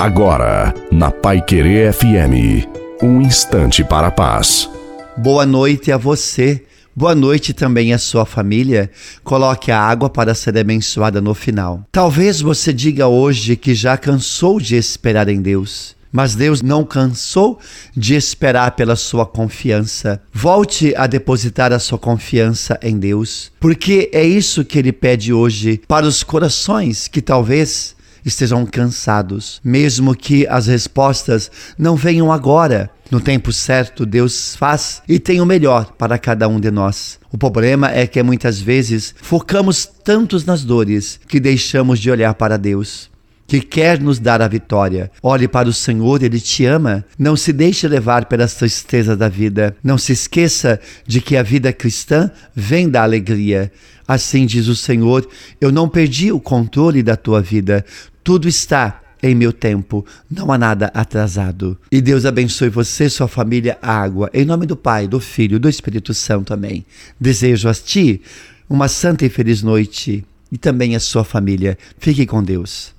Agora, na Pai Querer FM, um instante para a paz. Boa noite a você. Boa noite também à sua família. Coloque a água para ser abençoada no final. Talvez você diga hoje que já cansou de esperar em Deus. Mas Deus não cansou de esperar pela sua confiança. Volte a depositar a sua confiança em Deus, porque é isso que Ele pede hoje para os corações que talvez estejam cansados, mesmo que as respostas não venham agora. No tempo certo, Deus faz e tem o melhor para cada um de nós. O problema é que muitas vezes focamos tantos nas dores que deixamos de olhar para Deus que quer nos dar a vitória. Olhe para o Senhor, Ele te ama. Não se deixe levar pelas tristezas da vida. Não se esqueça de que a vida cristã vem da alegria. Assim diz o Senhor: Eu não perdi o controle da tua vida. Tudo está em meu tempo, não há nada atrasado. E Deus abençoe você, sua família, água. Em nome do Pai, do Filho do Espírito Santo. Amém. Desejo a ti uma santa e feliz noite e também a sua família. Fique com Deus.